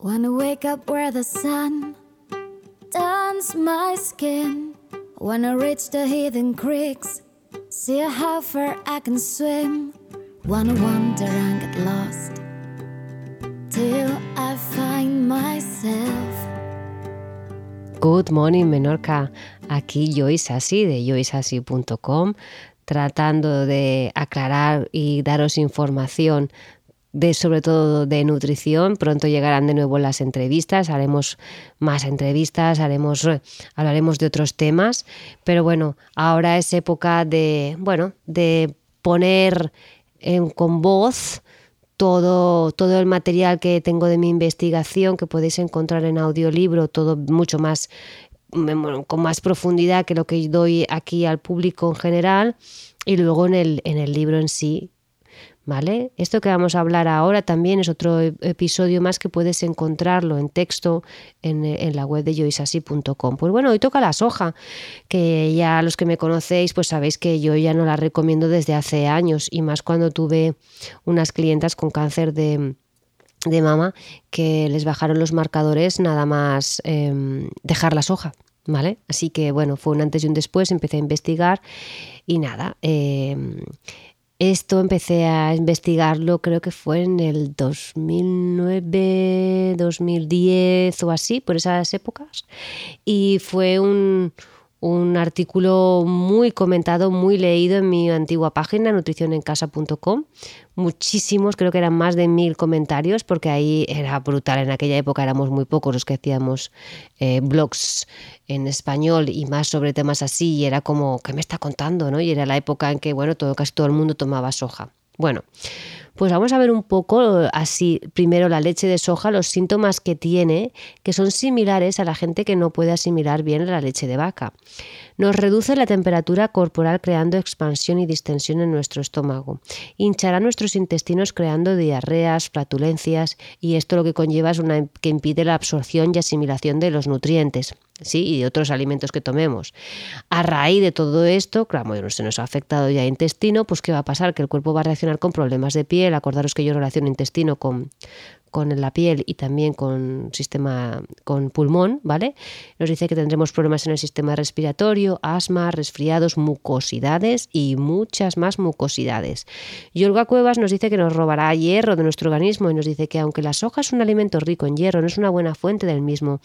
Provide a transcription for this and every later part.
Wanna wake up where the sun turns my skin. Wanna reach the hidden creeks, see how far I can swim. Wanna wander and get lost till I find myself. Good morning, Menorca. Aquí Joyce Así de joyceasí.com tratando de aclarar y daros información sobre todo de nutrición. Pronto llegarán de nuevo las entrevistas, haremos más entrevistas, haremos hablaremos de otros temas, pero bueno, ahora es época de, bueno, de poner con voz todo, todo el material que tengo de mi investigación que podéis encontrar en audiolibro, todo mucho más con más profundidad que lo que doy aquí al público en general y luego en el, en el libro en sí. ¿Vale? Esto que vamos a hablar ahora también es otro episodio más que puedes encontrarlo en texto en, la web de joisasi.com. Pues bueno, hoy toca la soja, que ya los que me conocéis pues sabéis que yo ya no la recomiendo desde hace años y más cuando tuve unas clientas con cáncer de, de mama que les bajaron los marcadores nada más eh, dejar la soja. ¿Vale? Así que bueno, fue un antes y un después, empecé a investigar y nada. Eh, esto empecé a investigarlo, creo que fue en el 2009, 2010 o así, por esas épocas. Y fue un, un artículo muy comentado, muy leído en mi antigua página, nutricionencasa.com. Muchísimos, creo que eran más de mil comentarios, porque ahí era brutal. En aquella época éramos muy pocos los que hacíamos eh, blogs en español y más sobre temas así. Y era como, ¿qué me está contando? ¿no? Y era la época en que, bueno, todo, casi todo el mundo tomaba soja. Bueno, pues vamos a ver un poco así, primero la leche de soja, los síntomas que tiene, que son similares a la gente que no puede asimilar bien la leche de vaca. Nos reduce la temperatura corporal creando expansión y distensión en nuestro estómago. Hinchará nuestros intestinos creando diarreas, flatulencias y esto lo que conlleva es una que impide la absorción y asimilación de los nutrientes. ¿Sí? y de otros alimentos que tomemos. A raíz de todo esto, claro, bueno, se nos ha afectado ya el intestino, pues ¿qué va a pasar? Que el cuerpo va a reaccionar con problemas de piel. Acordaros que yo relaciono intestino con, con la piel y también con sistema con pulmón, ¿vale? Nos dice que tendremos problemas en el sistema respiratorio, asma, resfriados, mucosidades y muchas más mucosidades. Y Cuevas nos dice que nos robará hierro de nuestro organismo y nos dice que aunque la soja es un alimento rico en hierro, no es una buena fuente del mismo.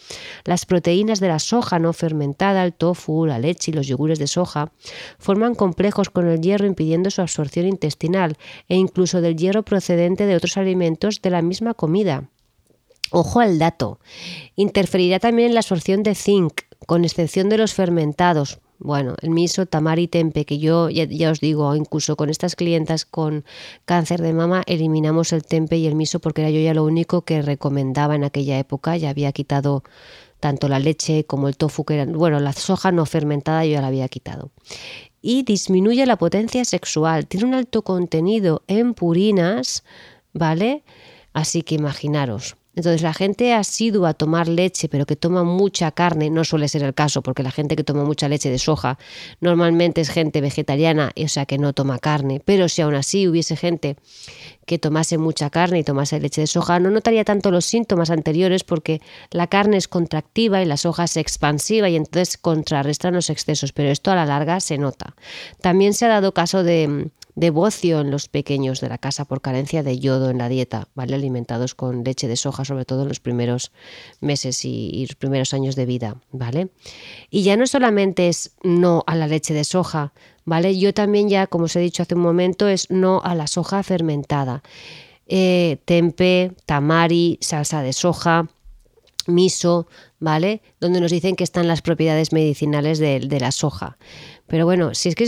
Las proteínas de la soja no fermentada, el tofu, la leche y los yogures de soja forman complejos con el hierro impidiendo su absorción intestinal e incluso del hierro procedente de otros alimentos de la misma comida Ojo al dato. Interferirá también en la absorción de zinc, con excepción de los fermentados. Bueno, el miso, tamari, tempe, que yo ya, os digo, incluso con estas clientas con cáncer de mama, eliminamos el tempe y el miso porque era yo ya lo único que recomendaba en aquella época. Ya había quitado tanto la leche como el tofu, que eran, bueno, la soja no fermentada yo ya la había quitado. Y disminuye la potencia sexual. Tiene un alto contenido en purinas, ¿vale? Así que imaginaros. Entonces la gente asidua a tomar leche, pero que toma mucha carne, no suele ser el caso, porque la gente que toma mucha leche de soja normalmente es gente vegetariana, o sea que no toma carne. Pero si aún así hubiese gente que tomase mucha carne y tomase leche de soja, no notaría tanto los síntomas anteriores porque la carne es contractiva y la soja es expansiva y entonces contrarrestan los excesos, pero esto a la larga se nota. También se ha dado caso de de bocio en los pequeños de la casa por carencia de yodo en la dieta, ¿vale? Alimentados con leche de soja, sobre todo en los primeros meses y, los primeros años de vida, ¿vale? Y ya no solamente es no a la leche de soja, ¿vale? Yo también ya, como os he dicho hace un momento, es no a la soja fermentada. Eh, tempe, tamari, salsa de soja, miso, ¿vale? Donde nos dicen que están las propiedades medicinales de, de la soja. Pero bueno, si es que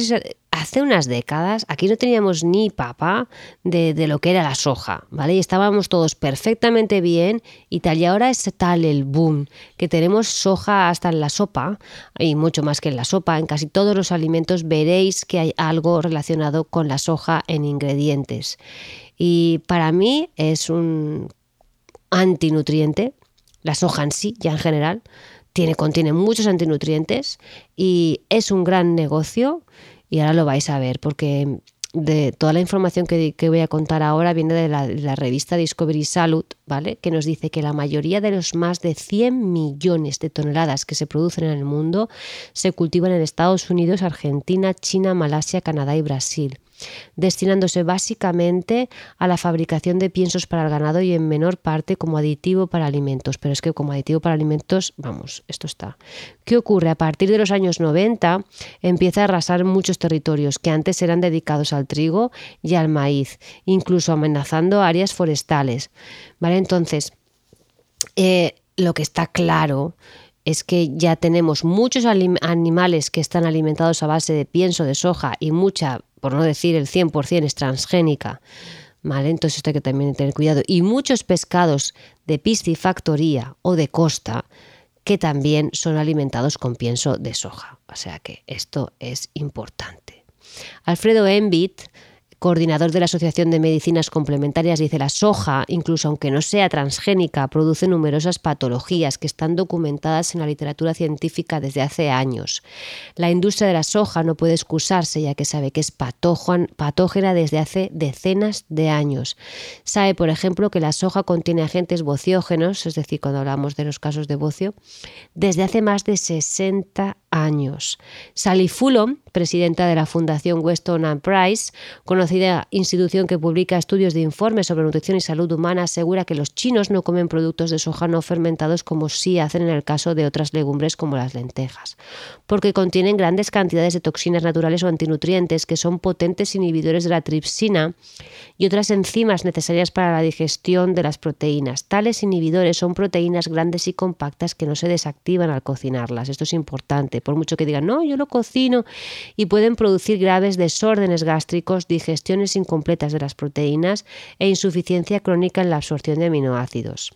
hace unas décadas aquí no teníamos ni papa de, lo que era la soja, ¿vale? Y estábamos todos perfectamente bien y tal. Y ahora es tal el boom que tenemos soja hasta en la sopa y mucho más que en la sopa. En casi todos los alimentos veréis que hay algo relacionado con la soja en ingredientes. Y para mí es un antinutriente, la soja en sí, ya en general. Tiene, contiene muchos antinutrientes y es un gran negocio y ahora lo vais a ver porque de toda la información que, voy a contar ahora viene de la, revista Discovery Salud, ¿vale? Que nos dice que la mayoría de los más de 100 millones de toneladas que se producen en el mundo se cultivan en Estados Unidos, Argentina, China, Malasia, Canadá y Brasil destinándose básicamente a la fabricación de piensos para el ganado y en menor parte como aditivo para alimentos. Pero es que como aditivo para alimentos, vamos, esto está. ¿Qué ocurre? A partir de los años 90 empieza a arrasar muchos territorios que antes eran dedicados al trigo y al maíz, incluso amenazando áreas forestales. ¿Vale? Entonces, eh, lo que está claro es que ya tenemos muchos animales que están alimentados a base de pienso de soja y mucha por no decir el 100% es transgénica. ¿Vale? Entonces esto hay que también tener cuidado. Y muchos pescados de piscifactoría o de costa que también son alimentados con pienso de soja. O sea que esto es importante. Alfredo Envit coordinador de la Asociación de Medicinas Complementarias, dice la soja, incluso aunque no sea transgénica, produce numerosas patologías que están documentadas en la literatura científica desde hace años. La industria de la soja no puede excusarse ya que sabe que es patógena desde hace decenas de años. Sabe, por ejemplo, que la soja contiene agentes bociógenos, es decir, cuando hablamos de los casos de bocio, desde hace más de 60 años. Sally Fulham, presidenta de la Fundación Weston and Price, conocida institución que publica estudios de informes sobre nutrición y salud humana, asegura que los chinos no comen productos de soja no fermentados como sí hacen en el caso de otras legumbres como las lentejas, porque contienen grandes cantidades de toxinas naturales o antinutrientes que son potentes inhibidores de la tripsina y otras enzimas necesarias para la digestión de las proteínas. Tales inhibidores son proteínas grandes y compactas que no se desactivan al cocinarlas. Esto es importante por mucho que digan, no, yo lo cocino, y pueden producir graves desórdenes gástricos, digestiones incompletas de las proteínas e insuficiencia crónica en la absorción de aminoácidos.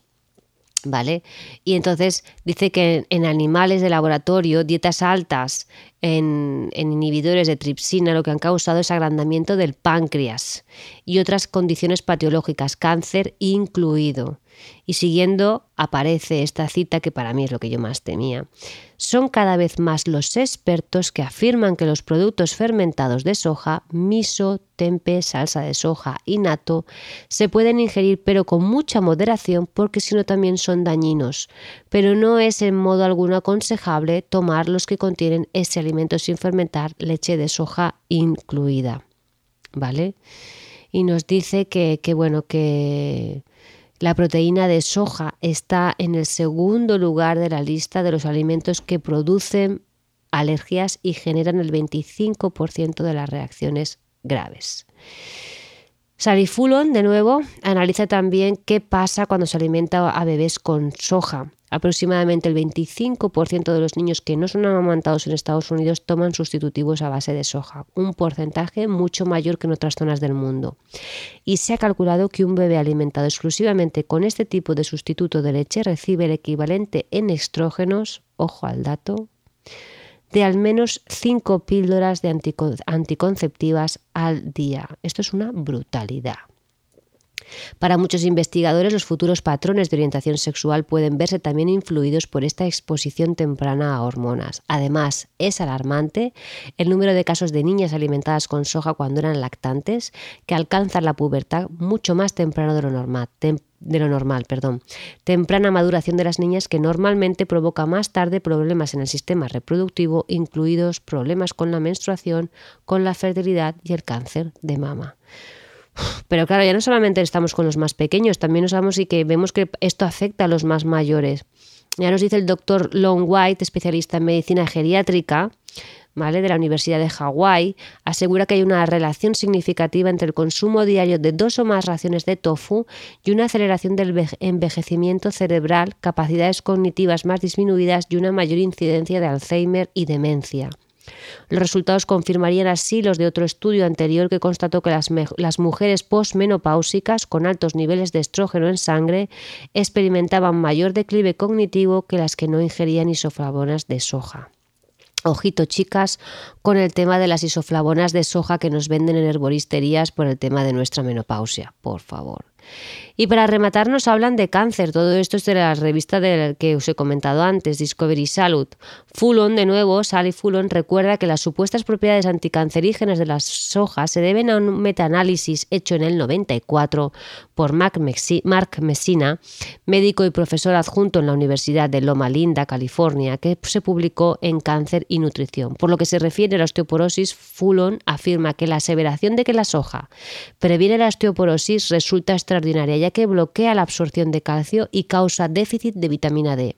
¿Vale? Y entonces dice que en animales de laboratorio, dietas altas en, en, inhibidores de tripsina lo que han causado es agrandamiento del páncreas y otras condiciones patológicas, cáncer incluido. Y siguiendo aparece esta cita que para mí es lo que yo más temía. Son cada vez más los expertos que afirman que los productos fermentados de soja, miso, tempe, salsa de soja y nato, se pueden ingerir pero con mucha moderación porque si no también son dañinos, pero no es en modo alguno aconsejable tomar los que contienen ese alimento sin fermentar, leche de soja incluida. ¿Vale? Y nos dice que, que bueno, que la proteína de soja está en el segundo lugar de la lista de los alimentos que producen alergias y generan el 25% de las reacciones graves. Sally Fulon, de nuevo, analiza también qué pasa cuando se alimenta a bebés con soja. Aproximadamente el 25% de los niños que no son amamantados en Estados Unidos toman sustitutivos a base de soja, un porcentaje mucho mayor que en otras zonas del mundo. Y se ha calculado que un bebé alimentado exclusivamente con este tipo de sustituto de leche recibe el equivalente en estrógenos, ojo al dato, de al menos 5 píldoras de anticonceptivas al día. Esto es una brutalidad. Para muchos investigadores, los futuros patrones de orientación sexual pueden verse también influidos por esta exposición temprana a hormonas. Además, es alarmante el número de casos de niñas alimentadas con soja cuando eran lactantes que alcanzan la pubertad mucho más temprano de lo normal. de lo normal, perdón. Temprana maduración de las niñas que normalmente provoca más tarde problemas en el sistema reproductivo, incluidos problemas con la menstruación, con la fertilidad y el cáncer de mama. Pero claro, ya no solamente estamos con los más pequeños, también nos vamos y que vemos que esto afecta a los más mayores. Ya nos dice el doctor Long White, especialista en medicina geriátrica, ¿vale? de la Universidad de Hawái, asegura que hay una relación significativa entre el consumo diario de dos o más raciones de tofu y una aceleración del envejecimiento cerebral, capacidades cognitivas más disminuidas y una mayor incidencia de Alzheimer y demencia. Los resultados confirmarían así los de otro estudio anterior que constató que las, mujeres posmenopáusicas con altos niveles de estrógeno en sangre experimentaban mayor declive cognitivo que las que no ingerían isoflavonas de soja. Ojito, chicas, con el tema de las isoflavonas de soja que nos venden en herboristerías por el tema de nuestra menopausia, por favor. Y para rematar nos hablan de cáncer. Todo esto es de la revista del que os he comentado antes, Discovery Salud. Fulon, de nuevo, Sally Fulon recuerda que las supuestas propiedades anticancerígenas de la soja se deben a un metaanálisis hecho en el 94 por Mark Messina, médico y profesor adjunto en la Universidad de Loma Linda, California, que se publicó en Cáncer y Nutrición. Por lo que se refiere a la osteoporosis, Fulon afirma que la aseveración de que la soja previene la osteoporosis resulta extraordinaria, que bloquea la absorción de calcio y causa déficit de vitamina D.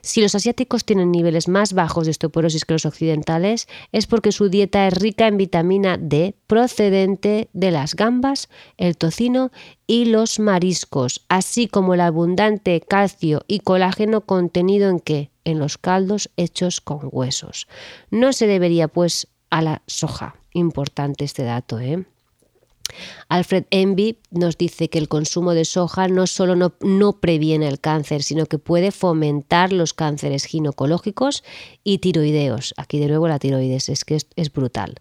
Si los asiáticos tienen niveles más bajos de osteoporosis que los occidentales, es porque su dieta es rica en vitamina D procedente de las gambas, el tocino y los mariscos, así como el abundante calcio y colágeno contenido en qué? En los caldos hechos con huesos. No se debería pues a la soja. Importante este dato, ¿eh? Alfred Envy nos dice que el consumo de soja no solo no, previene el cáncer, sino que puede fomentar los cánceres ginecológicos y tiroideos. Aquí de nuevo la tiroides, es que es, brutal.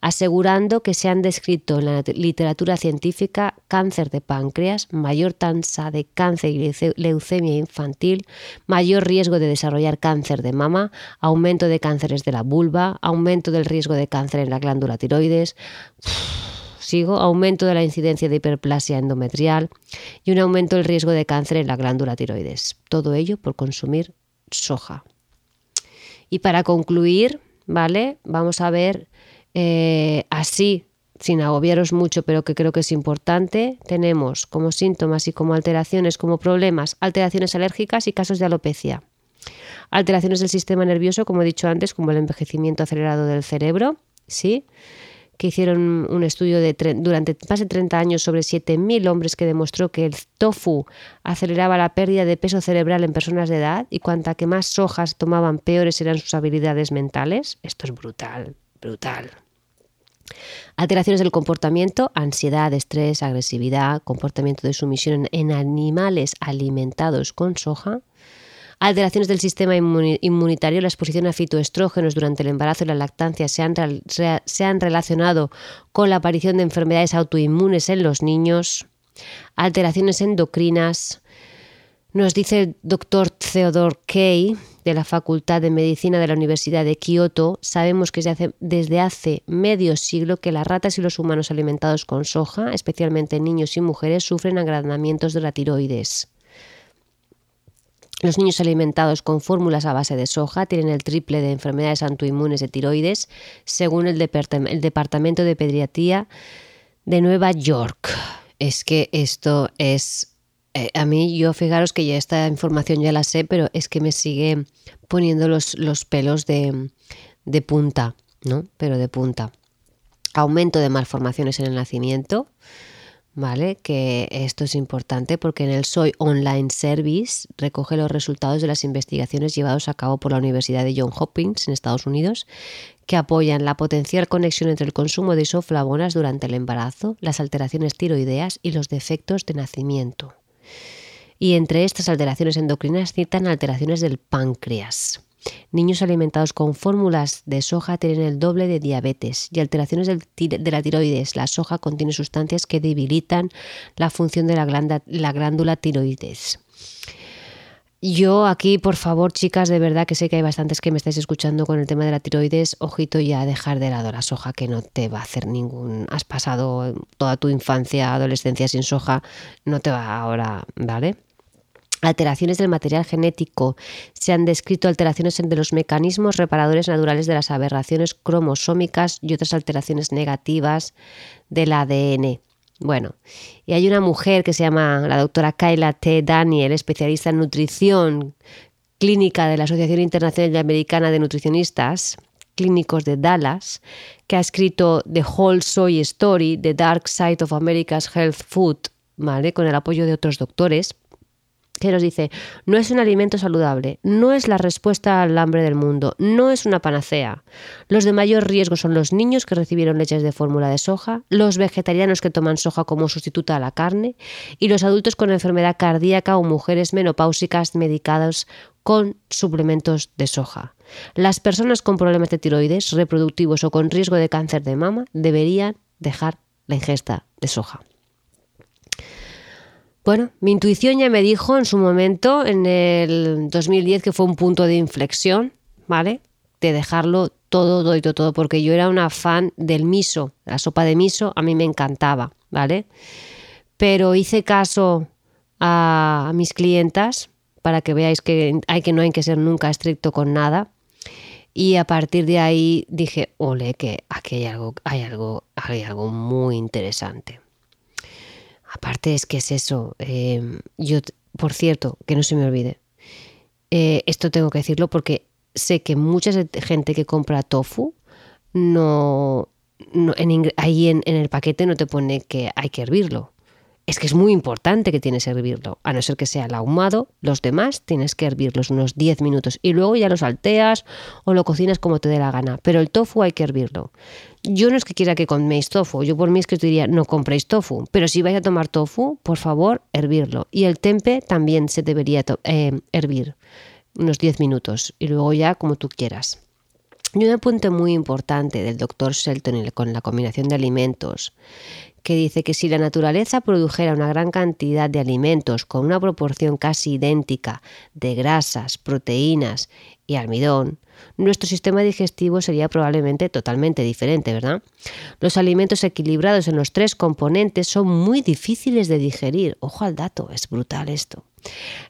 Asegurando que se han descrito en la literatura científica cáncer de páncreas, mayor tasa de cáncer y leucemia infantil, mayor riesgo de desarrollar cáncer de mama, aumento de cánceres de la vulva, aumento del riesgo de cáncer en la glándula tiroides sigo, aumento de la incidencia de hiperplasia endometrial y un aumento del riesgo de cáncer en la glándula tiroides. Todo ello por consumir soja. Y para concluir, ¿vale? Vamos a ver eh, así, sin agobiaros mucho, pero que creo que es importante, tenemos como síntomas y como alteraciones, como problemas, alteraciones alérgicas y casos de alopecia. Alteraciones del sistema nervioso, como he dicho antes, como el envejecimiento acelerado del cerebro, ¿sí? Que hicieron un estudio de durante más de 30 años sobre 7.000 hombres que demostró que el tofu aceleraba la pérdida de peso cerebral en personas de edad y cuanta que más sojas tomaban, peores eran sus habilidades mentales. Esto es brutal, brutal. Alteraciones del comportamiento, ansiedad, estrés, agresividad, comportamiento de sumisión en animales alimentados con soja Alteraciones del sistema inmunitario, la exposición a fitoestrógenos durante el embarazo y la lactancia se han, se han relacionado con la aparición de enfermedades autoinmunes en los niños. Alteraciones endocrinas. Nos dice el doctor Theodore Kay de la Facultad de Medicina de la Universidad de Kioto, sabemos que desde hace, desde hace, medio siglo que las ratas y los humanos alimentados con soja, especialmente niños y mujeres, sufren agrandamientos de la tiroides. Los niños alimentados con fórmulas a base de soja tienen el triple de enfermedades autoinmunes de tiroides, según el, Departamento de Pediatría de Nueva York. Es que esto es... Eh, a mí, yo fijaros que ya esta información ya la sé, pero es que me sigue poniendo los, los pelos de, de punta, ¿no? Pero de punta. Aumento de malformaciones en el nacimiento, ¿vale? Que esto es importante porque en el Soy Online Service recoge los resultados de las investigaciones llevadas a cabo por la Universidad de Johns Hopkins en Estados Unidos que apoyan la potencial conexión entre el consumo de isoflavonas durante el embarazo, las alteraciones tiroideas y los defectos de nacimiento. Y entre estas alteraciones endocrinas citan alteraciones del páncreas. Niños alimentados con fórmulas de soja tienen el doble de diabetes y alteraciones de la tiroides. La soja contiene sustancias que debilitan la función de la, glándula, tiroides. Yo aquí, por favor, chicas, de verdad que sé que hay bastantes que me estáis escuchando con el tema de la tiroides, ojito ya a dejar de lado la soja, que no te va a hacer ningún... Has pasado toda tu infancia, adolescencia sin soja, no te va ahora, ¿vale? Alteraciones del material genético. Se han descrito alteraciones entre los mecanismos reparadores naturales de las aberraciones cromosómicas y otras alteraciones negativas del ADN. Bueno, y hay una mujer que se llama la doctora Kayla T. Daniel, especialista en nutrición clínica de la Asociación Internacional Americana de Nutricionistas Clínicos de Dallas, que ha escrito The Whole Soy Story, The Dark Side of America's Health Food, ¿vale? con el apoyo de otros doctores que nos dice, no es un alimento saludable, no es la respuesta al hambre del mundo, no es una panacea. Los de mayor riesgo son los niños que recibieron leches de fórmula de soja, los vegetarianos que toman soja como sustituta a la carne y los adultos con enfermedad cardíaca o mujeres menopáusicas medicadas con suplementos de soja. Las personas con problemas de tiroides, reproductivos o con riesgo de cáncer de mama deberían dejar la ingesta de soja. Bueno, mi intuición ya me dijo en su momento, en el 2010, que fue un punto de inflexión, ¿vale? De dejarlo todo, todo, todo, todo, porque yo era una fan del miso, la sopa de miso, a mí me encantaba, ¿vale? Pero hice caso a, mis clientas para que veáis que, hay que no hay que ser nunca estricto con nada. Y a partir de ahí dije, ole, que aquí hay algo, hay algo, hay algo muy interesante. Aparte es que es eso. Eh, yo, por cierto, que no se me olvide. Eh, esto tengo que decirlo porque sé que mucha gente que compra tofu no, ahí en, el paquete no te pone que hay que hervirlo es que es muy importante que tienes que hervirlo, a no ser que sea el ahumado, los demás tienes que hervirlos unos 10 minutos y luego ya lo salteas o lo cocinas como te dé la gana, pero el tofu hay que hervirlo. Yo no es que quiera que coméis tofu, yo por mí es que te diría no compréis tofu, pero si vais a tomar tofu, por favor, hervirlo. Y el tempe también se debería eh, hervir unos 10 minutos y luego ya como tú quieras. Y un apunte muy importante del doctor Shelton con la combinación de alimentos que dice que si la naturaleza produjera una gran cantidad de alimentos con una proporción casi idéntica de grasas, proteínas y almidón, nuestro sistema digestivo sería probablemente totalmente diferente, ¿verdad? Los alimentos equilibrados en los tres componentes son muy difíciles de digerir. Ojo al dato, es brutal esto.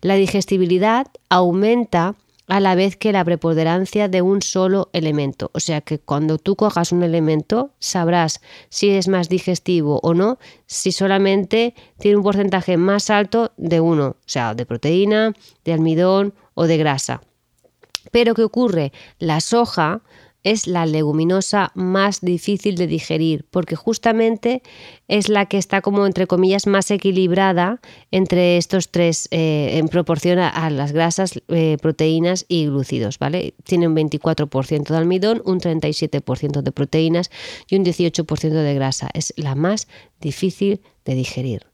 La digestibilidad aumenta a la vez que la preponderancia de un solo elemento. O sea que cuando tú cojas un elemento sabrás si es más digestivo o no, si solamente tiene un porcentaje más alto de uno, o sea, de proteína, de almidón o de grasa. Pero ¿qué ocurre? La soja es la leguminosa más difícil de digerir, porque justamente es la que está como entre comillas más equilibrada entre estos tres eh, en proporción a, las grasas, eh, proteínas y glúcidos, ¿vale? Tiene un 24% de almidón, un 37% de proteínas y un 18% de grasa. Es la más difícil de digerir.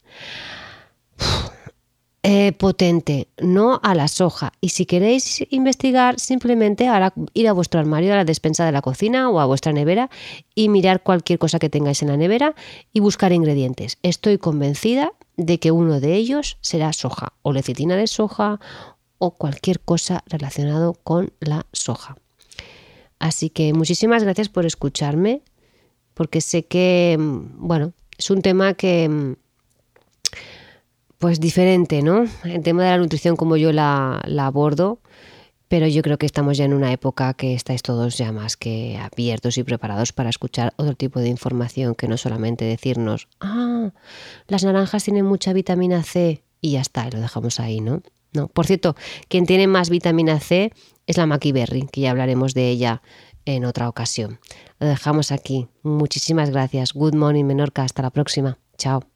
Eh, potente, no a la soja. Y si queréis investigar, simplemente ahora ir a vuestro armario, a la despensa de la cocina o a vuestra nevera y mirar cualquier cosa que tengáis en la nevera y buscar ingredientes. Estoy convencida de que uno de ellos será soja o lecitina de soja o cualquier cosa relacionado con la soja. Así que muchísimas gracias por escucharme, porque sé que, mm, bueno, es un tema que mm, pues diferente, ¿no? El tema de la nutrición como yo la, abordo, pero yo creo que estamos ya en una época que estáis todos ya más que abiertos y preparados para escuchar otro tipo de información que no solamente decirnos, ah, las naranjas tienen mucha vitamina C y ya está, y lo dejamos ahí, ¿no? No, por cierto, quien tiene más vitamina C es la Berry, que ya hablaremos de ella en otra ocasión. Lo dejamos aquí. Muchísimas gracias. Good morning, Menorca. Hasta la próxima. Chao.